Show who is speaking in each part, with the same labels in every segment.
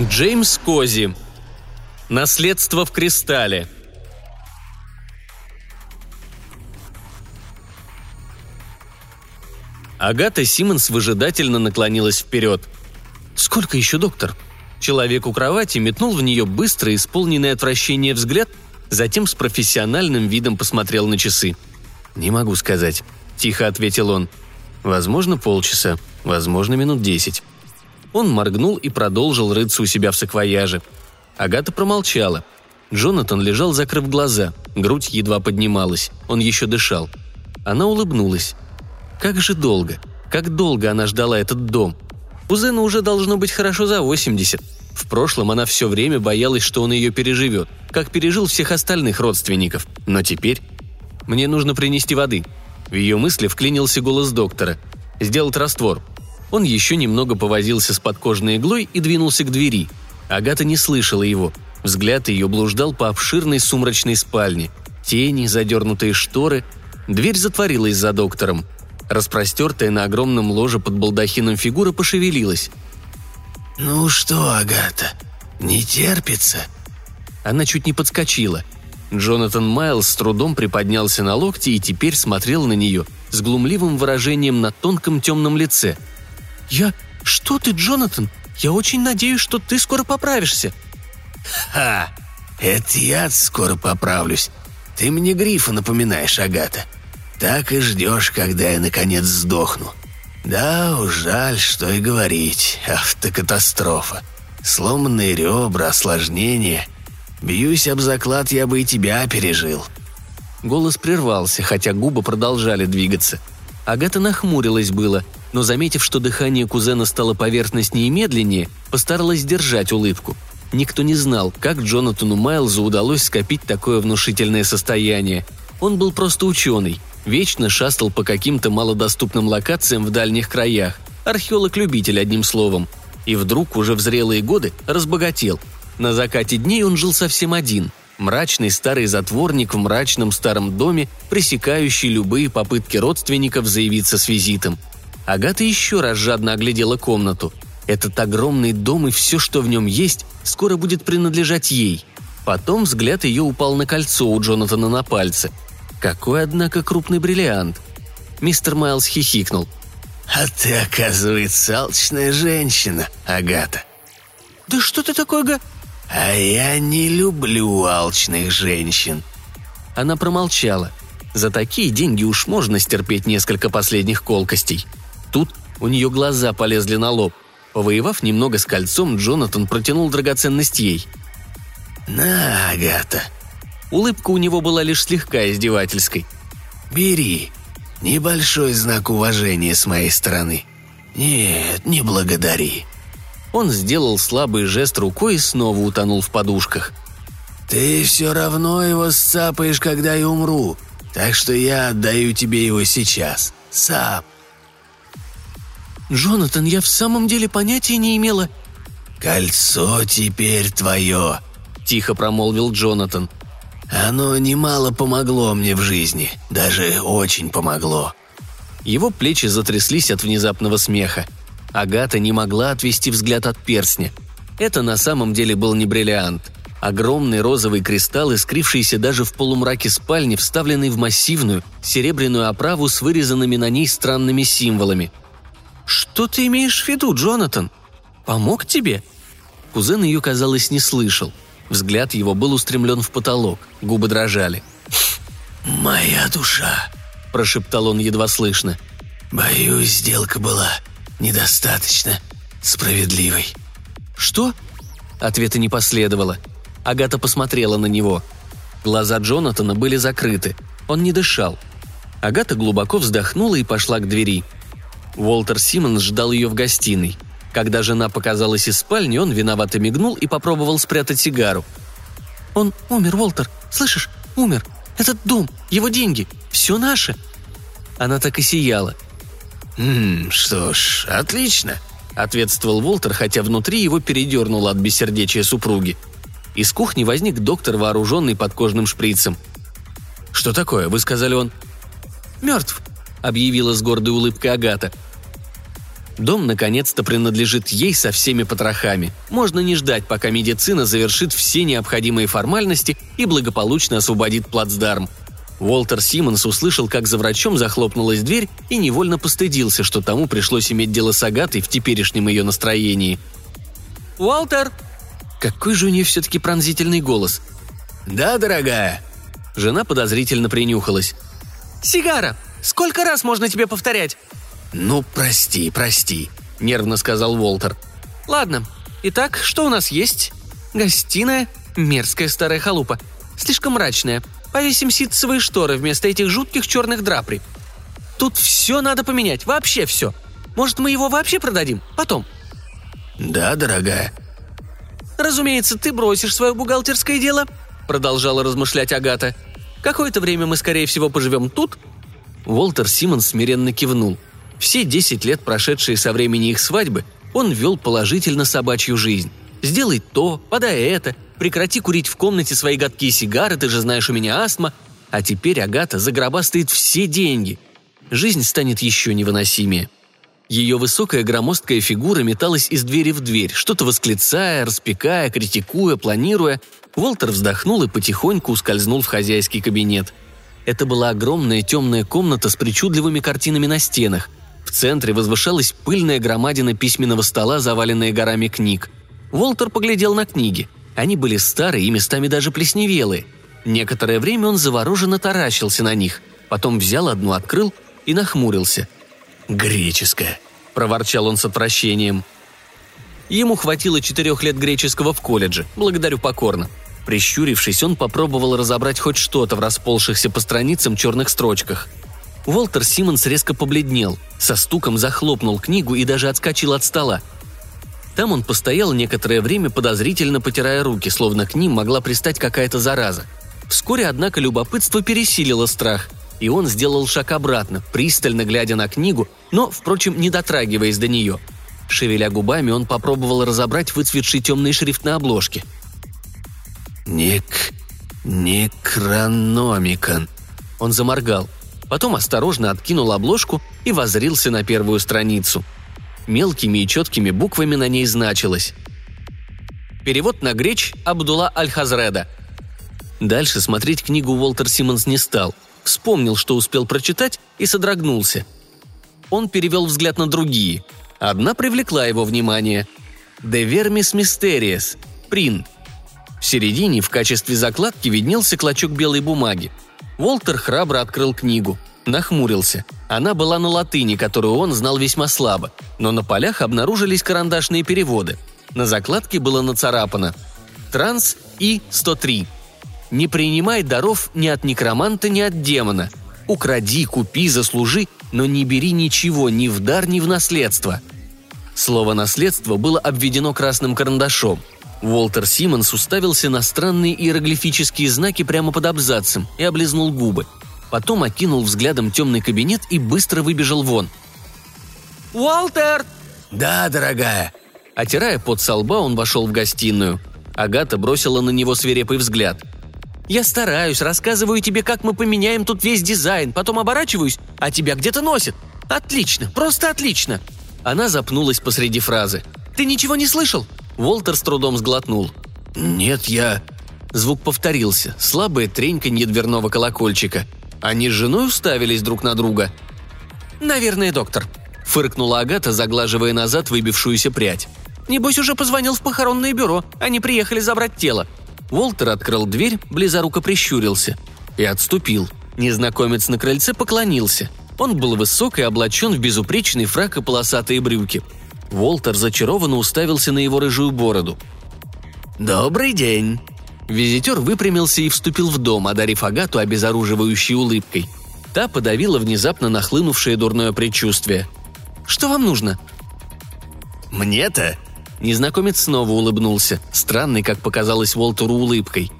Speaker 1: Джеймс Кози. Наследство в кристалле. Агата Симмонс выжидательно наклонилась вперед. «Сколько еще, доктор?» Человек у кровати метнул в нее быстро исполненный отвращение взгляд, затем с профессиональным видом посмотрел на часы. «Не могу сказать», – тихо ответил он. «Возможно, полчаса, возможно, минут десять». Он моргнул и продолжил рыться у себя в саквояже. Агата промолчала. Джонатан лежал, закрыв глаза. Грудь едва поднималась. Он еще дышал. Она улыбнулась. Как же долго, как долго она ждала этот дом. Кузену уже должно быть хорошо за 80. В прошлом она все время боялась, что он ее переживет, как пережил всех остальных родственников. Но теперь... Мне нужно принести воды. В ее мысли вклинился голос доктора. Сделать раствор. Он еще немного повозился с подкожной иглой и двинулся к двери. Агата не слышала его. Взгляд ее блуждал по обширной сумрачной спальне. Тени, задернутые шторы. Дверь затворилась за доктором. Распростертая на огромном ложе под балдахином фигура пошевелилась.
Speaker 2: «Ну что, Агата, не терпится?»
Speaker 1: Она чуть не подскочила. Джонатан Майлз с трудом приподнялся на локти и теперь смотрел на нее с глумливым выражением на тонком темном лице – «Я... Что ты, Джонатан? Я очень надеюсь, что ты скоро поправишься».
Speaker 2: «Ха! Это я скоро поправлюсь. Ты мне Грифа напоминаешь, Агата. Так и ждешь, когда я наконец сдохну. Да жаль, что и говорить. Автокатастрофа. Сломанные ребра, осложнения. Бьюсь об заклад, я бы и тебя пережил».
Speaker 1: Голос прервался, хотя губы продолжали двигаться. Агата нахмурилась было, но, заметив, что дыхание кузена стало поверхностнее и медленнее, постаралась сдержать улыбку. Никто не знал, как Джонатану Майлзу удалось скопить такое внушительное состояние. Он был просто ученый, вечно шастал по каким-то малодоступным локациям в дальних краях, археолог-любитель одним словом. И вдруг, уже в зрелые годы, разбогател. На закате дней он жил совсем один – Мрачный старый затворник в мрачном старом доме, пресекающий любые попытки родственников заявиться с визитом. Агата еще раз жадно оглядела комнату. Этот огромный дом и все, что в нем есть, скоро будет принадлежать ей. Потом взгляд ее упал на кольцо у Джонатана на пальце. Какой, однако, крупный бриллиант. Мистер Майлз хихикнул.
Speaker 2: «А ты, оказывается, алчная женщина, Агата».
Speaker 1: «Да что ты такое, га...»
Speaker 2: «А я не люблю алчных женщин».
Speaker 1: Она промолчала. За такие деньги уж можно стерпеть несколько последних колкостей. Тут у нее глаза полезли на лоб. Повоевав немного с кольцом, Джонатан протянул драгоценность ей.
Speaker 2: «На, Агата».
Speaker 1: Улыбка у него была лишь слегка издевательской.
Speaker 2: «Бери. Небольшой знак уважения с моей стороны. Нет, не благодари».
Speaker 1: Он сделал слабый жест рукой и снова утонул в подушках.
Speaker 2: «Ты все равно его сцапаешь, когда я умру, так что я отдаю тебе его сейчас. Сам».
Speaker 1: «Джонатан, я в самом деле понятия не имела...»
Speaker 2: «Кольцо теперь твое», — тихо промолвил Джонатан. «Оно немало помогло мне в жизни, даже очень помогло».
Speaker 1: Его плечи затряслись от внезапного смеха. Агата не могла отвести взгляд от перстня. Это на самом деле был не бриллиант. Огромный розовый кристалл, искрившийся даже в полумраке спальни, вставленный в массивную, серебряную оправу с вырезанными на ней странными символами – «Что ты имеешь в виду, Джонатан? Помог тебе?» Кузен ее, казалось, не слышал. Взгляд его был устремлен в потолок, губы дрожали.
Speaker 2: «Моя душа», – прошептал он едва слышно. «Боюсь, сделка была недостаточно справедливой».
Speaker 1: «Что?» Ответа не последовало. Агата посмотрела на него. Глаза Джонатана были закрыты. Он не дышал. Агата глубоко вздохнула и пошла к двери – Уолтер Симмонс ждал ее в гостиной. Когда жена показалась из спальни, он виновато мигнул и попробовал спрятать сигару. «Он умер, Уолтер, слышишь? Умер. Этот дом, его деньги, все наше». Она так и сияла.
Speaker 2: «Хм, что ж, отлично», — ответствовал
Speaker 1: Уолтер, хотя внутри его передернуло от бессердечия супруги. Из кухни возник доктор, вооруженный подкожным шприцем. «Что такое? Вы сказали, он...» «Мертв», — объявила с гордой улыбкой Агата. Дом наконец-то принадлежит ей со всеми потрохами. Можно не ждать, пока медицина завершит все необходимые формальности и благополучно освободит плацдарм. Уолтер Симмонс услышал, как за врачом захлопнулась дверь и невольно постыдился, что тому пришлось иметь дело с Агатой в теперешнем ее настроении. «Уолтер!» Какой же у нее все-таки пронзительный голос.
Speaker 2: «Да, дорогая!»
Speaker 1: Жена подозрительно принюхалась.
Speaker 3: «Сигара! Сколько раз можно тебе повторять?»
Speaker 2: «Ну, прости, прости», —
Speaker 1: нервно сказал Уолтер.
Speaker 3: «Ладно. Итак, что у нас есть? Гостиная. Мерзкая старая халупа. Слишком мрачная. Повесим ситцевые шторы вместо этих жутких черных драпри. Тут все надо поменять, вообще все. Может, мы его вообще продадим? Потом».
Speaker 2: «Да, дорогая».
Speaker 3: «Разумеется, ты бросишь свое бухгалтерское дело», — продолжала размышлять Агата. «Какое-то время мы, скорее всего, поживем тут».
Speaker 1: Уолтер Симмонс смиренно кивнул. Все десять лет, прошедшие со времени их свадьбы, он вел положительно собачью жизнь. «Сделай то, подай это, прекрати курить в комнате свои гадкие сигары, ты же знаешь, у меня астма». А теперь Агата загробастает все деньги. Жизнь станет еще невыносимее. Ее высокая громоздкая фигура металась из двери в дверь, что-то восклицая, распекая, критикуя, планируя. Уолтер вздохнул и потихоньку ускользнул в хозяйский кабинет. Это была огромная темная комната с причудливыми картинами на стенах, в центре возвышалась пыльная громадина письменного стола, заваленная горами книг. Волтер поглядел на книги. Они были старые и местами даже плесневелые. Некоторое время он завороженно таращился на них. Потом взял одну, открыл и нахмурился.
Speaker 2: «Греческая», –
Speaker 1: проворчал он с отвращением. Ему хватило четырех лет греческого в колледже, благодарю покорно. Прищурившись, он попробовал разобрать хоть что-то в расползшихся по страницам черных строчках – Уолтер Симмонс резко побледнел, со стуком захлопнул книгу и даже отскочил от стола. Там он постоял некоторое время, подозрительно потирая руки, словно к ним могла пристать какая-то зараза. Вскоре, однако, любопытство пересилило страх, и он сделал шаг обратно, пристально глядя на книгу, но, впрочем, не дотрагиваясь до нее. Шевеля губами, он попробовал разобрать выцветший темный шрифт на обложке.
Speaker 2: «Ник... Некрономикон».
Speaker 1: Он заморгал потом осторожно откинул обложку и возрился на первую страницу. Мелкими и четкими буквами на ней значилось. Перевод на греч Абдулла Аль-Хазреда. Дальше смотреть книгу Уолтер Симмонс не стал. Вспомнил, что успел прочитать, и содрогнулся. Он перевел взгляд на другие. Одна привлекла его внимание. «De Vermis Mysterious» – «Прин». В середине в качестве закладки виднелся клочок белой бумаги – Уолтер храбро открыл книгу. Нахмурился. Она была на латыни, которую он знал весьма слабо, но на полях обнаружились карандашные переводы. На закладке было нацарапано «Транс И-103». «Не принимай даров ни от некроманта, ни от демона. Укради, купи, заслужи, но не бери ничего ни в дар, ни в наследство». Слово «наследство» было обведено красным карандашом – Уолтер Симмонс уставился на странные иероглифические знаки прямо под абзацем и облизнул губы. Потом окинул взглядом темный кабинет и быстро выбежал вон.
Speaker 3: «Уолтер!»
Speaker 2: «Да, дорогая!»
Speaker 1: Отирая под со лба, он вошел в гостиную. Агата бросила на него свирепый взгляд.
Speaker 3: «Я стараюсь, рассказываю тебе, как мы поменяем тут весь дизайн, потом оборачиваюсь, а тебя где-то носит. Отлично, просто отлично!»
Speaker 1: Она запнулась посреди фразы.
Speaker 3: «Ты ничего не слышал?
Speaker 1: Волтер с трудом сглотнул.
Speaker 2: «Нет, я...»
Speaker 1: Звук повторился, слабое треньканье дверного колокольчика. Они с женой уставились друг на друга.
Speaker 3: «Наверное, доктор», — фыркнула Агата, заглаживая назад выбившуюся прядь. «Небось, уже позвонил в похоронное бюро. Они приехали забрать тело».
Speaker 1: Волтер открыл дверь, близоруко прищурился. И отступил. Незнакомец на крыльце поклонился. Он был высок и облачен в безупречный фрак и полосатые брюки. Волтер зачарованно уставился на его рыжую бороду.
Speaker 2: «Добрый день!»
Speaker 1: Визитер выпрямился и вступил в дом, одарив Агату обезоруживающей улыбкой. Та подавила внезапно нахлынувшее дурное предчувствие. «Что вам нужно?»
Speaker 2: «Мне-то?»
Speaker 1: Незнакомец снова улыбнулся, странный, как показалось Волтеру, улыбкой.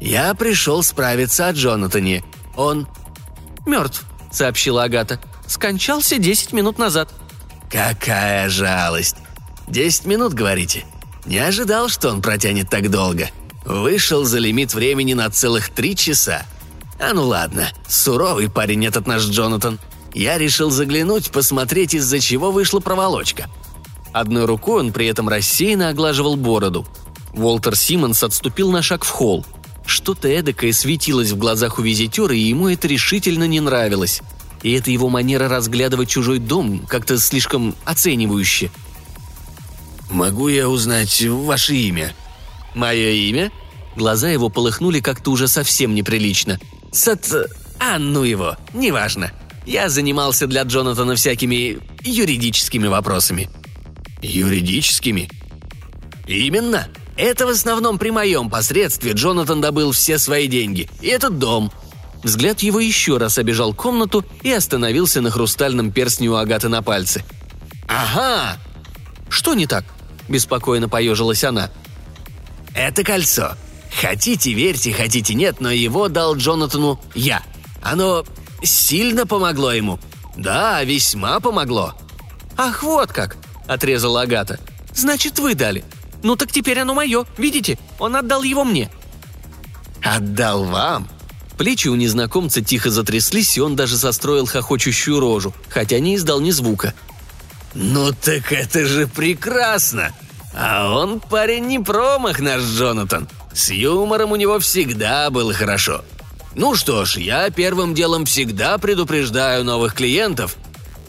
Speaker 2: «Я пришел справиться о Джонатане. Он...»
Speaker 3: «Мертв», — сообщила Агата. «Скончался десять минут назад».
Speaker 2: «Какая жалость! Десять минут, говорите? Не ожидал, что он протянет так долго. Вышел за лимит времени на целых три часа. А ну ладно, суровый парень этот наш Джонатан. Я решил заглянуть, посмотреть, из-за чего вышла проволочка».
Speaker 1: Одной рукой он при этом рассеянно оглаживал бороду. Уолтер Симмонс отступил на шаг в холл. Что-то эдакое светилось в глазах у визитера, и ему это решительно не нравилось. И это его манера разглядывать чужой дом как-то слишком оценивающе.
Speaker 2: «Могу я узнать ваше имя?»
Speaker 1: «Мое имя?» Глаза его полыхнули как-то уже совсем неприлично. «Сат... А, ну его, неважно. Я занимался для Джонатана всякими юридическими вопросами».
Speaker 2: «Юридическими?»
Speaker 1: «Именно. Это в основном при моем посредстве Джонатан добыл все свои деньги. И этот дом». Взгляд его еще раз обежал комнату и остановился на хрустальном перстне у Агаты на пальце. «Ага!» «Что не так?» – беспокойно поежилась она.
Speaker 2: «Это кольцо. Хотите верьте, хотите нет, но его дал Джонатану я. Оно сильно помогло ему. Да, весьма помогло».
Speaker 1: «Ах, вот как!» – отрезала Агата. «Значит, вы дали. Ну так теперь оно мое, видите? Он отдал его мне».
Speaker 2: «Отдал вам?»
Speaker 1: Плечи у незнакомца тихо затряслись, и он даже состроил хохочущую рожу, хотя не издал ни звука.
Speaker 2: «Ну так это же прекрасно! А он парень не промах, наш Джонатан. С юмором у него всегда было хорошо. Ну что ж, я первым делом всегда предупреждаю новых клиентов».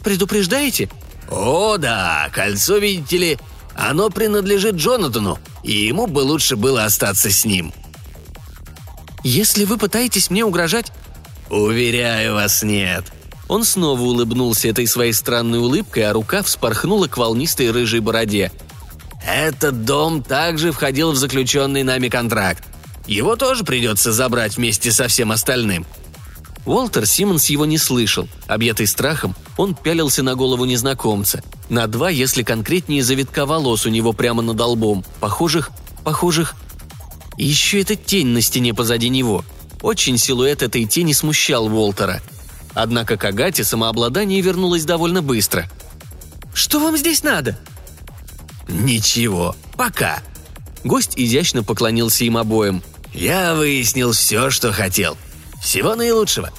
Speaker 1: «Предупреждаете?»
Speaker 2: «О да, кольцо, видите ли, оно принадлежит Джонатану, и ему бы лучше было остаться с ним».
Speaker 1: «Если вы пытаетесь мне угрожать...»
Speaker 2: «Уверяю вас, нет».
Speaker 1: Он снова улыбнулся этой своей странной улыбкой, а рука вспорхнула к волнистой рыжей бороде.
Speaker 2: «Этот дом также входил в заключенный нами контракт. Его тоже придется забрать вместе со всем остальным».
Speaker 1: Уолтер Симмонс его не слышал. Объятый страхом, он пялился на голову незнакомца. На два, если конкретнее, завитка волос у него прямо над лбом. Похожих, похожих и еще эта тень на стене позади него. Очень силуэт этой тени смущал Уолтера. Однако к Агате самообладание вернулось довольно быстро. «Что вам здесь надо?»
Speaker 2: «Ничего, пока».
Speaker 1: Гость изящно поклонился им обоим.
Speaker 2: «Я выяснил все, что хотел. Всего наилучшего».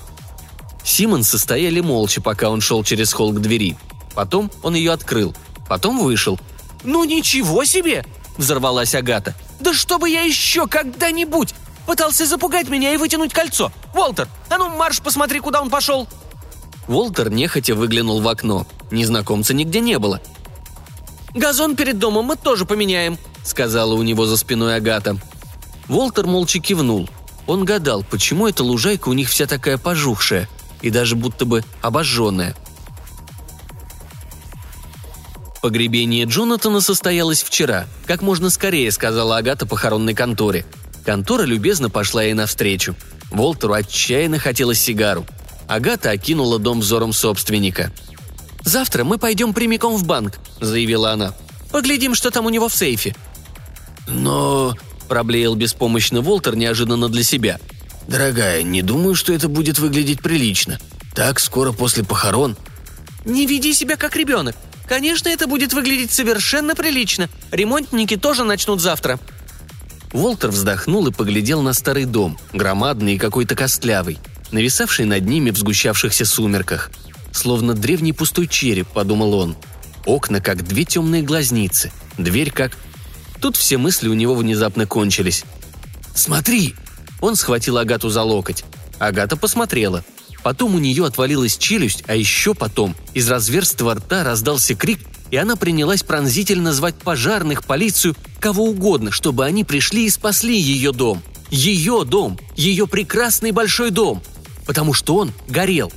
Speaker 1: Симон состояли молча, пока он шел через холл к двери. Потом он ее открыл. Потом вышел. «Ну ничего себе!» – взорвалась Агата. Да чтобы я еще когда-нибудь пытался запугать меня и вытянуть кольцо! Уолтер, а ну марш, посмотри, куда он пошел!» Уолтер нехотя выглянул в окно. Незнакомца нигде не было. «Газон перед домом мы тоже поменяем», — сказала у него за спиной Агата. Уолтер молча кивнул. Он гадал, почему эта лужайка у них вся такая пожухшая и даже будто бы обожженная — Погребение Джонатана состоялось вчера, как можно скорее, сказала Агата похоронной конторе. Контора любезно пошла ей навстречу. Волтеру отчаянно хотелось сигару. Агата окинула дом взором собственника. «Завтра мы пойдем прямиком в банк», — заявила она. «Поглядим, что там у него в сейфе».
Speaker 2: «Но...» — проблеял беспомощно Волтер неожиданно для себя. «Дорогая, не думаю, что это будет выглядеть прилично. Так скоро после похорон».
Speaker 3: «Не веди себя как ребенок», Конечно, это будет выглядеть совершенно прилично. Ремонтники тоже начнут завтра».
Speaker 1: Волтер вздохнул и поглядел на старый дом, громадный и какой-то костлявый, нависавший над ними в сгущавшихся сумерках. Словно древний пустой череп, подумал он. Окна как две темные глазницы, дверь как... Тут все мысли у него внезапно кончились. «Смотри!» Он схватил Агату за локоть. Агата посмотрела – Потом у нее отвалилась челюсть, а еще потом из разверстого рта раздался крик, и она принялась пронзительно звать пожарных, полицию, кого угодно, чтобы они пришли и спасли ее дом. Ее дом, ее прекрасный большой дом. Потому что он горел.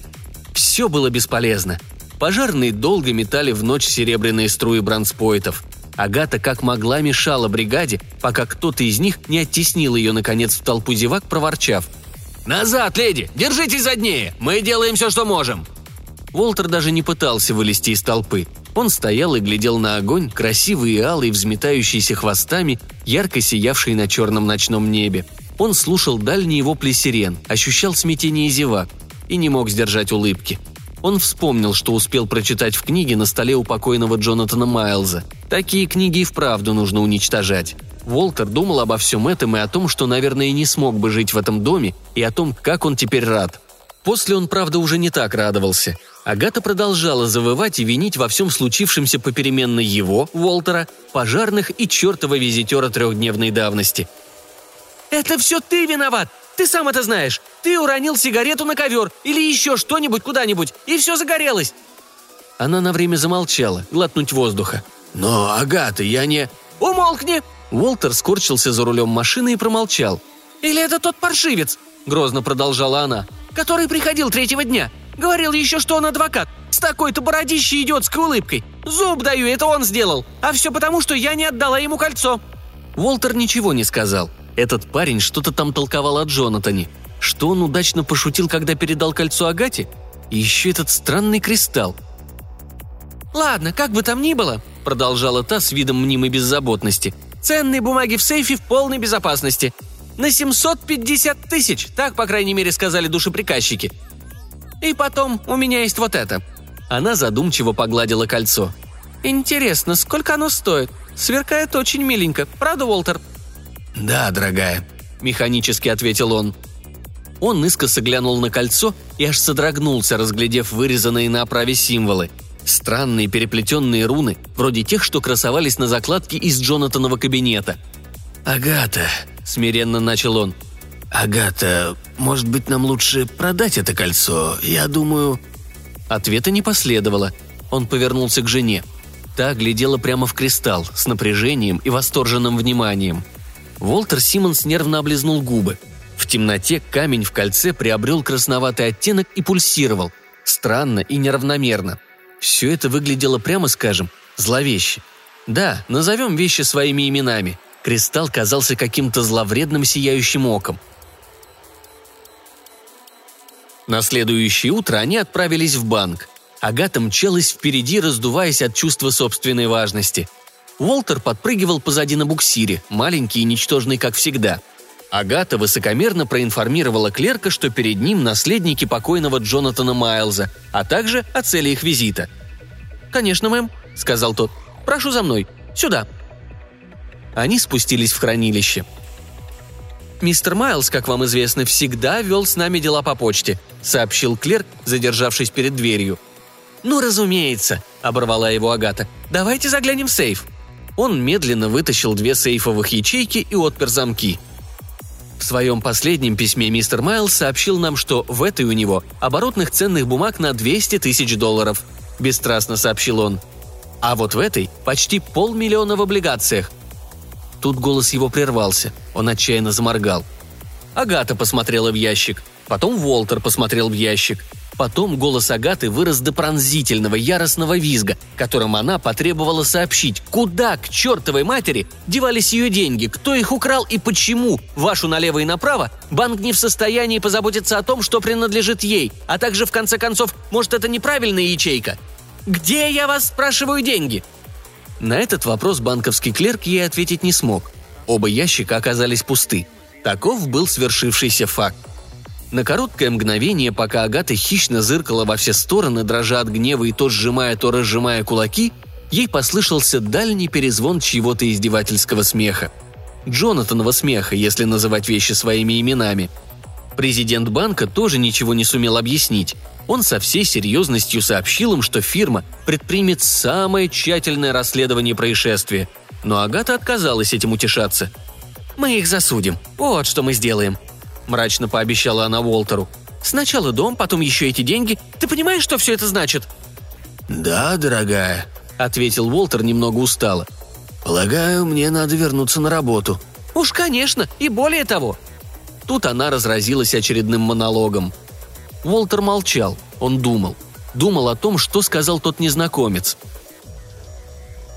Speaker 1: Все было бесполезно. Пожарные долго метали в ночь серебряные струи бронспойтов. Агата как могла мешала бригаде, пока кто-то из них не оттеснил ее, наконец, в толпу зевак, проворчав – «Назад, леди! Держитесь заднее! Мы делаем все, что можем!» Волтер даже не пытался вылезти из толпы. Он стоял и глядел на огонь, красивый и алый, взметающийся хвостами, ярко сиявший на черном ночном небе. Он слушал дальние вопли сирен, ощущал смятение зевак и не мог сдержать улыбки. Он вспомнил, что успел прочитать в книге на столе у покойного Джонатана Майлза. Такие книги и вправду нужно уничтожать. Волтер думал обо всем этом и о том, что, наверное, не смог бы жить в этом доме, и о том, как он теперь рад. После он, правда, уже не так радовался. Агата продолжала завывать и винить во всем случившемся попеременно его, Уолтера, пожарных и чертова визитера трехдневной давности.
Speaker 3: «Это все ты виноват! Ты сам это знаешь! Ты уронил сигарету на ковер или еще что-нибудь куда-нибудь, и все загорелось!»
Speaker 1: Она на время замолчала, глотнуть воздуха.
Speaker 2: «Но, Агата, я не...»
Speaker 3: «Умолкни!»
Speaker 1: Уолтер скорчился за рулем машины и промолчал.
Speaker 3: «Или это тот паршивец?» – грозно продолжала она. «Который приходил третьего дня. Говорил еще, что он адвокат. С такой-то бородищей идиотской улыбкой. Зуб даю, это он сделал. А все потому, что я не отдала ему кольцо».
Speaker 1: Уолтер ничего не сказал. Этот парень что-то там толковал о Джонатане. Что он удачно пошутил, когда передал кольцо Агате? И еще этот странный кристалл.
Speaker 3: «Ладно, как бы там ни было», — продолжала та с видом мнимой беззаботности. «Ценные бумаги в сейфе в полной безопасности. На 750 тысяч, так, по крайней мере, сказали душеприказчики. И потом у меня есть вот это».
Speaker 1: Она задумчиво погладила кольцо.
Speaker 3: «Интересно, сколько оно стоит? Сверкает очень миленько, правда, Уолтер?»
Speaker 2: «Да, дорогая», —
Speaker 1: механически ответил он. Он искоса глянул на кольцо и аж содрогнулся, разглядев вырезанные на оправе символы. Странные переплетенные руны, вроде тех, что красовались на закладке из Джонатанова кабинета.
Speaker 2: «Агата», — смиренно начал он. «Агата, может быть, нам лучше продать это кольцо? Я думаю...»
Speaker 1: Ответа не последовало. Он повернулся к жене. Та глядела прямо в кристалл, с напряжением и восторженным вниманием. Волтер Симмонс нервно облизнул губы. В темноте камень в кольце приобрел красноватый оттенок и пульсировал. Странно и неравномерно. Все это выглядело, прямо скажем, зловеще. Да, назовем вещи своими именами. Кристалл казался каким-то зловредным сияющим оком. На следующее утро они отправились в банк. Агата мчалась впереди, раздуваясь от чувства собственной важности. Уолтер подпрыгивал позади на буксире, маленький и ничтожный, как всегда. Агата высокомерно проинформировала клерка, что перед ним наследники покойного Джонатана Майлза, а также о цели их визита. «Конечно, мэм», — сказал тот. «Прошу за мной. Сюда». Они спустились в хранилище. «Мистер Майлз, как вам известно, всегда вел с нами дела по почте», — сообщил клерк, задержавшись перед дверью. «Ну, разумеется», — оборвала его Агата. «Давайте заглянем в сейф». Он медленно вытащил две сейфовых ячейки и отпер замки. В своем последнем письме мистер Майлз сообщил нам, что в этой у него оборотных ценных бумаг на 200 тысяч долларов. Бесстрастно сообщил он. А вот в этой почти полмиллиона в облигациях. Тут голос его прервался. Он отчаянно заморгал. Агата посмотрела в ящик. Потом Уолтер посмотрел в ящик. Потом голос Агаты вырос до пронзительного, яростного визга, которым она потребовала сообщить, куда, к чертовой матери, девались ее деньги, кто их украл и почему, вашу налево и направо, банк не в состоянии позаботиться о том, что принадлежит ей, а также, в конце концов, может, это неправильная ячейка. Где я вас спрашиваю деньги?» На этот вопрос банковский клерк ей ответить не смог. Оба ящика оказались пусты. Таков был свершившийся факт. На короткое мгновение, пока Агата хищно зыркала во все стороны, дрожа от гнева и то сжимая, то разжимая кулаки, ей послышался дальний перезвон чьего-то издевательского смеха. Джонатанова смеха, если называть вещи своими именами. Президент банка тоже ничего не сумел объяснить. Он со всей серьезностью сообщил им, что фирма предпримет самое тщательное расследование происшествия. Но Агата отказалась этим утешаться. «Мы их засудим. Вот что мы сделаем», – мрачно пообещала она Уолтеру. «Сначала дом, потом еще эти деньги. Ты понимаешь, что все это значит?»
Speaker 2: «Да, дорогая», –
Speaker 1: ответил Уолтер немного устало.
Speaker 2: «Полагаю, мне надо вернуться на работу».
Speaker 3: «Уж, конечно, и более того».
Speaker 1: Тут она разразилась очередным монологом. Уолтер молчал, он думал. Думал о том, что сказал тот незнакомец.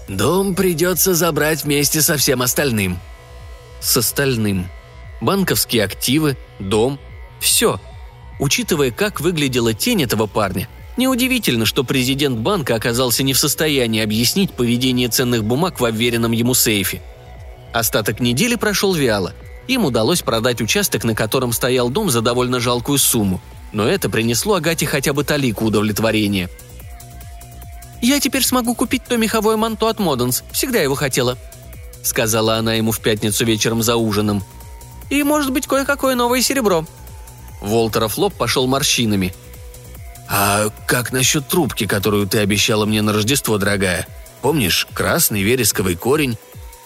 Speaker 2: «Дом придется забрать вместе со всем остальным».
Speaker 1: «С остальным», банковские активы, дом. Все. Учитывая, как выглядела тень этого парня, неудивительно, что президент банка оказался не в состоянии объяснить поведение ценных бумаг в обверенном ему сейфе. Остаток недели прошел вяло. Им удалось продать участок, на котором стоял дом за довольно жалкую сумму. Но это принесло Агате хотя бы талику удовлетворения.
Speaker 3: «Я теперь смогу купить то меховое манто от Моденс. Всегда его хотела», — сказала она ему в пятницу вечером за ужином – и, может быть, кое-какое новое серебро».
Speaker 1: Волтеров лоб пошел морщинами.
Speaker 2: «А как насчет трубки, которую ты обещала мне на Рождество, дорогая? Помнишь, красный вересковый корень?»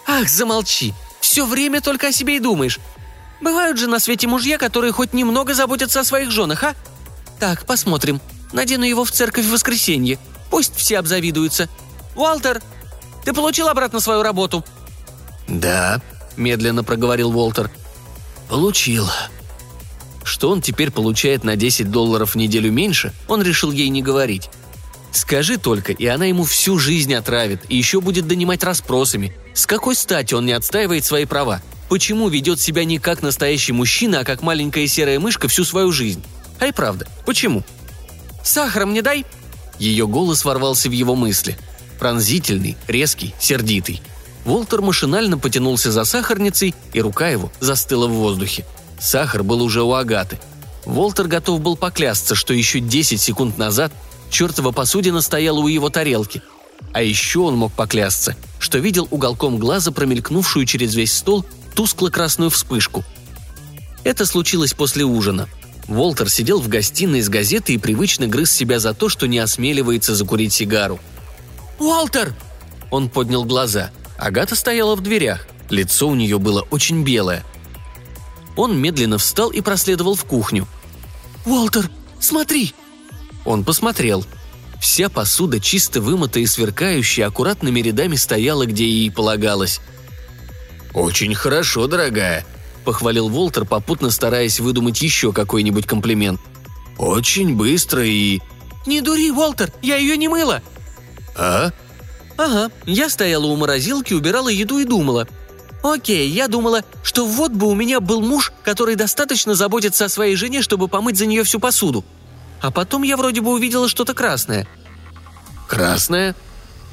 Speaker 3: «Ах, замолчи! Все время только о себе и думаешь. Бывают же на свете мужья, которые хоть немного заботятся о своих женах, а? Так, посмотрим. Надену его в церковь в воскресенье. Пусть все обзавидуются. Уолтер, ты получил обратно свою работу?»
Speaker 2: «Да», — медленно проговорил Уолтер. «Получил».
Speaker 1: Что он теперь получает на 10 долларов в неделю меньше, он решил ей не говорить. Скажи только, и она ему всю жизнь отравит, и еще будет донимать расспросами. С какой стати он не отстаивает свои права? Почему ведет себя не как настоящий мужчина, а как маленькая серая мышка всю свою жизнь? А и правда, почему?
Speaker 3: «Сахара мне дай!»
Speaker 1: Ее голос ворвался в его мысли. Пронзительный, резкий, сердитый. Волтер машинально потянулся за сахарницей, и рука его застыла в воздухе. Сахар был уже у Агаты. Волтер готов был поклясться, что еще 10 секунд назад чертова посудина стояла у его тарелки. А еще он мог поклясться, что видел уголком глаза промелькнувшую через весь стол тускло-красную вспышку. Это случилось после ужина. Волтер сидел в гостиной с газетой и привычно грыз себя за то, что не осмеливается закурить сигару.
Speaker 3: «Уолтер!»
Speaker 1: Он поднял глаза. Агата стояла в дверях. Лицо у нее было очень белое. Он медленно встал и проследовал в кухню.
Speaker 3: «Уолтер, смотри!»
Speaker 1: Он посмотрел. Вся посуда, чисто вымытая и сверкающая, аккуратными рядами стояла, где ей полагалось.
Speaker 2: «Очень хорошо, дорогая», —
Speaker 1: похвалил Волтер, попутно стараясь выдумать еще какой-нибудь комплимент.
Speaker 2: «Очень быстро и...»
Speaker 3: «Не дури, Волтер, я ее не мыла!»
Speaker 2: «А?»
Speaker 3: «Ага, я стояла у морозилки, убирала еду и думала. Окей, я думала, что вот бы у меня был муж, который достаточно заботится о своей жене, чтобы помыть за нее всю посуду. А потом я вроде бы увидела что-то красное».
Speaker 2: «Красное?»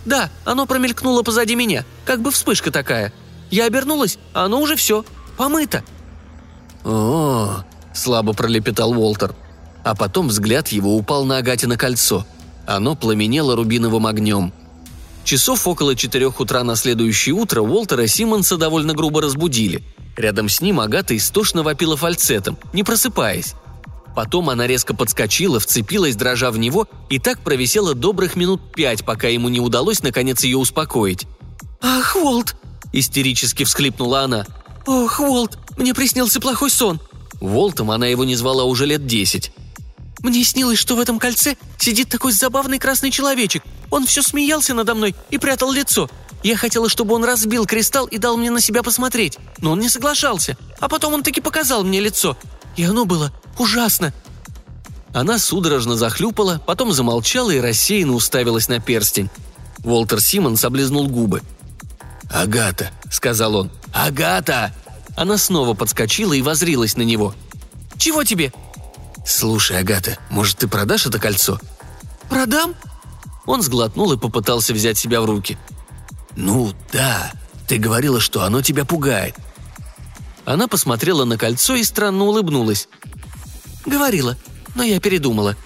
Speaker 3: «Да, оно промелькнуло позади меня, как бы вспышка такая. Я обернулась, а оно уже все, помыто».
Speaker 1: «О, — слабо пролепетал Уолтер. А потом взгляд его упал на Агатино кольцо. Оно пламенело рубиновым огнем. Часов около четырех утра на следующее утро Уолтера Симмонса довольно грубо разбудили. Рядом с ним Агата истошно вопила фальцетом, не просыпаясь. Потом она резко подскочила, вцепилась, дрожа в него, и так провисела добрых минут пять, пока ему не удалось наконец ее успокоить.
Speaker 3: «Ах, Уолт!»
Speaker 1: – истерически всхлипнула она.
Speaker 3: «Ох, Уолт, мне приснился плохой сон!»
Speaker 1: Волтом она его не звала уже лет десять.
Speaker 3: «Мне снилось, что в этом кольце сидит такой забавный красный человечек. Он все смеялся надо мной и прятал лицо. Я хотела, чтобы он разбил кристалл и дал мне на себя посмотреть, но он не соглашался. А потом он таки показал мне лицо. И оно было ужасно.
Speaker 1: Она судорожно захлюпала, потом замолчала и рассеянно уставилась на перстень. Уолтер Симмонс облизнул губы.
Speaker 2: «Агата», —
Speaker 1: сказал он.
Speaker 2: «Агата!»
Speaker 1: Она снова подскочила и возрилась на него.
Speaker 3: «Чего тебе?»
Speaker 2: «Слушай, Агата, может, ты продашь это кольцо?»
Speaker 3: «Продам?»
Speaker 1: Он сглотнул и попытался взять себя в руки.
Speaker 2: «Ну, да. Ты говорила, что оно тебя пугает».
Speaker 1: Она посмотрела на кольцо и странно улыбнулась.
Speaker 3: «Говорила, но я передумала.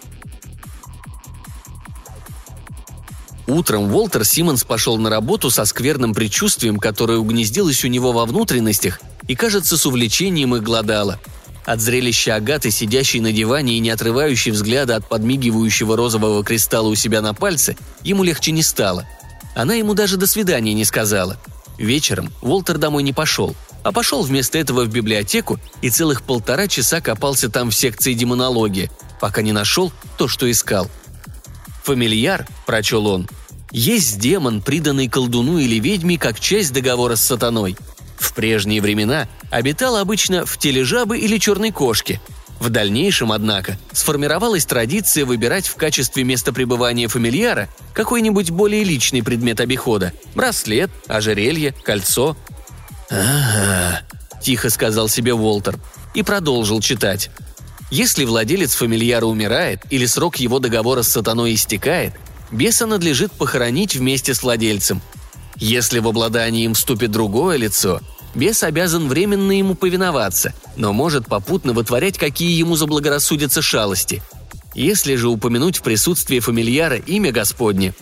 Speaker 1: Утром Уолтер Симмонс пошел на работу со скверным предчувствием, которое угнездилось у него во внутренностях и, кажется, с увлечением их глодало. От зрелища Агаты, сидящей на диване и не отрывающей взгляда от подмигивающего розового кристалла у себя на пальце, ему легче не стало. Она ему даже до свидания не сказала. Вечером Уолтер домой не пошел, а пошел вместо этого в библиотеку и целых полтора часа копался там в секции демонологии, пока не нашел то, что искал – «Фамильяр», – прочел он, – «есть демон, приданный колдуну или ведьме как часть договора с сатаной. В прежние времена обитал обычно в теле жабы или черной кошки. В дальнейшем, однако, сформировалась традиция выбирать в качестве места пребывания фамильяра какой-нибудь более личный предмет обихода – браслет, ожерелье, кольцо.
Speaker 2: «Ага», –
Speaker 1: тихо сказал себе Уолтер и продолжил читать. Если владелец фамильяра умирает или срок его договора с сатаной истекает, беса надлежит похоронить вместе с владельцем. Если в обладании им вступит другое лицо, бес обязан временно ему повиноваться, но может попутно вытворять какие ему заблагорассудятся шалости. Если же упомянуть в присутствии фамильяра имя Господне.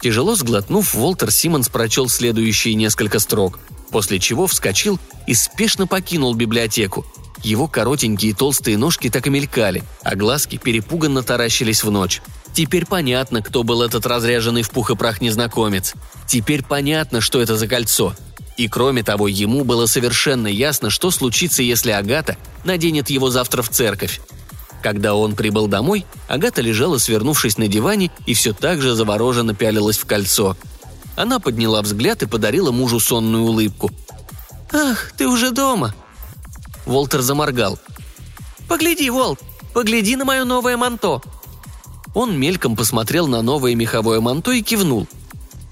Speaker 1: Тяжело сглотнув, Волтер Симмонс прочел следующие несколько строк, после чего вскочил и спешно покинул библиотеку – Его коротенькие толстые ножки так и мелькали, а глазки перепуганно таращились в ночь. Теперь понятно, кто был этот разряженный в пух и прах незнакомец. Теперь понятно, что это за кольцо. И кроме того, ему было совершенно ясно, что случится, если Агата наденет его завтра в церковь. Когда он прибыл домой, Агата лежала, свернувшись на диване, и все так же завороженно пялилась в кольцо. Она подняла взгляд и подарила мужу сонную улыбку. «Ах, ты уже дома!» Волтер заморгал. «Погляди, Волт, погляди на мое новое манто!» Он мельком посмотрел на новое меховое манто и кивнул.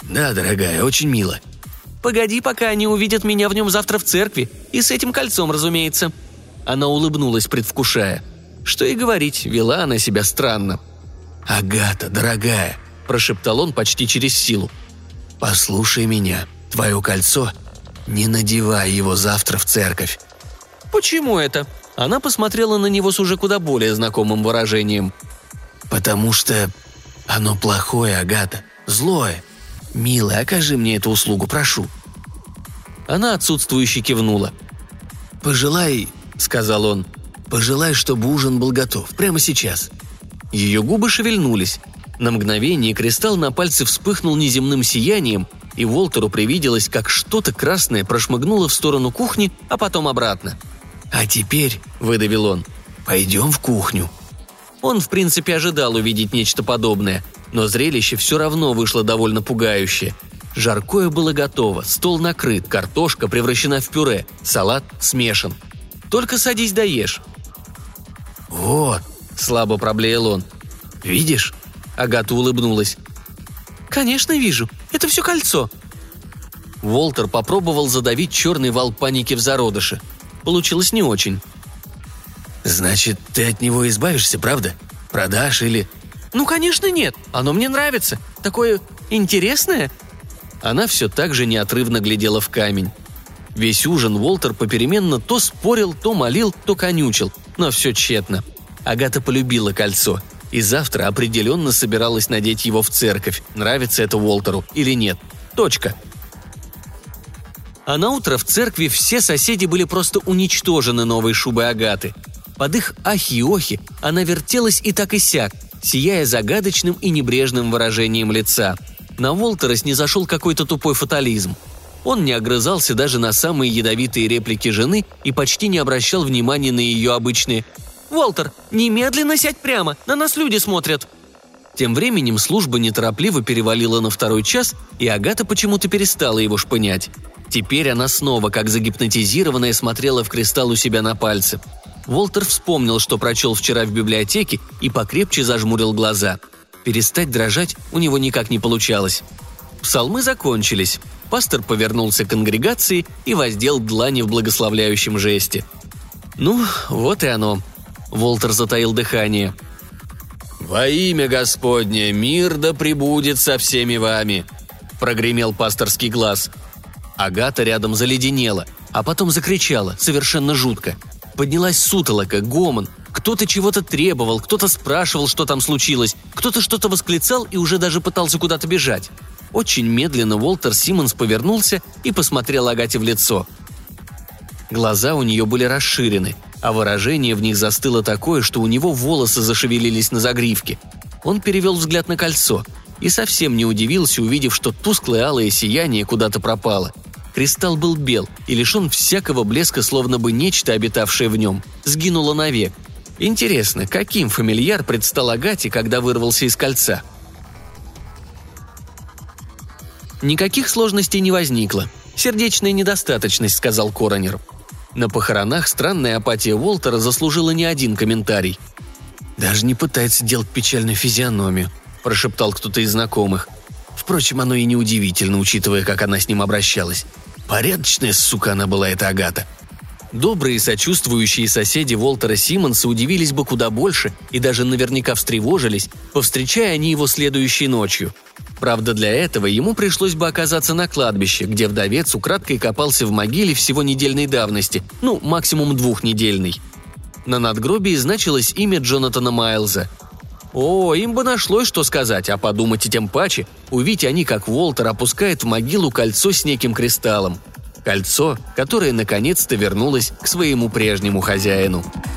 Speaker 2: «Да, дорогая, очень мило».
Speaker 3: «Погоди, пока они увидят меня в нем завтра в церкви, и с этим кольцом, разумеется».
Speaker 1: Она улыбнулась, предвкушая. Что и говорить, вела она себя странно.
Speaker 2: «Агата, дорогая», – прошептал он почти через силу. «Послушай меня. Твое кольцо не надевай его завтра в церковь».
Speaker 3: «Почему это?» Она посмотрела на него с уже куда более знакомым выражением.
Speaker 2: «Потому что оно плохое, Агата, злое. Милая, окажи мне эту услугу, прошу».
Speaker 1: Она отсутствующе кивнула.
Speaker 2: «Пожелай», — сказал он, — «пожелай, чтобы ужин был готов, прямо сейчас».
Speaker 1: Ее губы шевельнулись. На мгновение кристалл на пальце вспыхнул неземным сиянием, и Волтеру привиделось, как что-то красное прошмыгнуло в сторону кухни, а потом обратно.
Speaker 2: «А теперь», — выдавил он, — «пойдем в кухню».
Speaker 1: Он, в принципе, ожидал увидеть нечто подобное, но зрелище все равно вышло довольно пугающее. Жаркое было готово, стол накрыт, картошка превращена в пюре, салат смешан. Только садись да ешь.
Speaker 2: «Вот», —
Speaker 1: слабо проблеял он.
Speaker 2: «Видишь?»
Speaker 1: Агата улыбнулась.
Speaker 3: «Конечно вижу. Это все кольцо».
Speaker 1: Волтер попробовал задавить черный вал паники в зародыше. Получилось не очень.
Speaker 2: «Значит, ты от него избавишься, правда? Продашь или...»
Speaker 3: «Ну, конечно, нет. Оно мне нравится. Такое интересное».
Speaker 1: Она все так же неотрывно глядела в камень. Весь ужин Волтер попеременно то спорил, то молил, то конючил, но все тщетно. Агата полюбила кольцо – и завтра определенно собиралась надеть его в церковь, нравится это Уолтеру или нет. Точка. А на утро в церкви все соседи были просто уничтожены новой шубой Агаты. Под их ахи и охи она вертелась и так и сяк, сияя загадочным и небрежным выражением лица. На Уолтера снизошел какой-то тупой фатализм. Он не огрызался даже на самые ядовитые реплики жены и почти не обращал внимания на ее обычные «Уолтер, немедленно сядь прямо, на нас люди смотрят!» Тем временем служба неторопливо перевалила на второй час, и Агата почему-то перестала его шпынять. Теперь она снова, как загипнотизированная, смотрела в кристалл у себя на пальце. Волтер вспомнил, что прочел вчера в библиотеке, и покрепче зажмурил глаза. Перестать дрожать у него никак не получалось. Псалмы закончились. Пастор повернулся к конгрегации и воздел длани в благословляющем жесте. Ну, вот и оно. Волтер затаил дыхание. «Во имя Господне, мир да пребудет со всеми вами!» – прогремел пасторский глаз. Агата рядом заледенела, а потом закричала, совершенно жутко. Поднялась сутолока, гомон. Кто-то чего-то требовал, кто-то спрашивал, что там случилось, кто-то что-то восклицал и уже даже пытался куда-то бежать. Очень медленно Уолтер Симмонс повернулся и посмотрел Агате в лицо. Глаза у нее были расширены – а выражение в них застыло такое, что у него волосы зашевелились на загривке. Он перевел взгляд на кольцо и совсем не удивился, увидев, что тусклое алое сияние куда-то пропало. Кристалл был бел и лишен всякого блеска, словно бы нечто, обитавшее в нем, сгинуло навек. Интересно, каким фамильяр предстал Агате, когда вырвался из кольца? Никаких сложностей не возникло. Сердечная недостаточность, сказал Коронер. На похоронах странная апатия Уолтера заслужила не один комментарий. «Даже не пытается делать печальную физиономию», – прошептал кто-то из знакомых. Впрочем, оно и не удивительно, учитывая, как она с ним обращалась. Порядочная сука она была, эта Агата. Добрые сочувствующие соседи Уолтера Симмонса удивились бы куда больше и даже наверняка встревожились, повстречая они его следующей ночью – Правда, для этого ему пришлось бы оказаться на кладбище, где вдовец украдкой копался в могиле всего недельной давности, ну, максимум двухнедельной. На надгробии значилось имя Джонатана Майлза. О, им бы нашлось что сказать, а подумать и тем паче, увидеть они, как Уолтер опускает в могилу кольцо с неким кристаллом. Кольцо, которое наконец-то вернулось к своему прежнему хозяину –